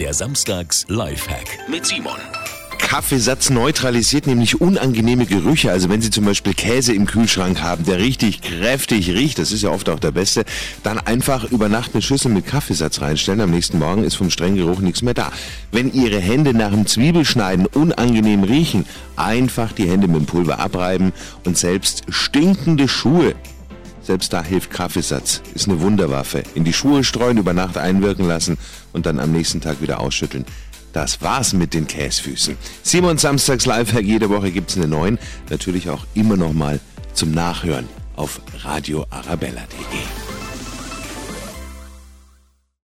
Der Samstags Lifehack mit Simon. Kaffeesatz neutralisiert nämlich unangenehme Gerüche. Also wenn Sie zum Beispiel Käse im Kühlschrank haben, der richtig kräftig riecht, das ist ja oft auch der beste, dann einfach über Nacht eine Schüssel mit Kaffeesatz reinstellen. Am nächsten Morgen ist vom strengen Geruch nichts mehr da. Wenn Ihre Hände nach dem Zwiebelschneiden unangenehm riechen, einfach die Hände mit dem Pulver abreiben und selbst stinkende Schuhe selbst da hilft Kaffeesatz. Ist eine Wunderwaffe. In die Schuhe streuen, über Nacht einwirken lassen und dann am nächsten Tag wieder ausschütteln. Das war's mit den Käsfüßen. Simon Samstags Lifehack, jede Woche gibt's eine neuen. Natürlich auch immer noch mal zum Nachhören auf radioarabella.de.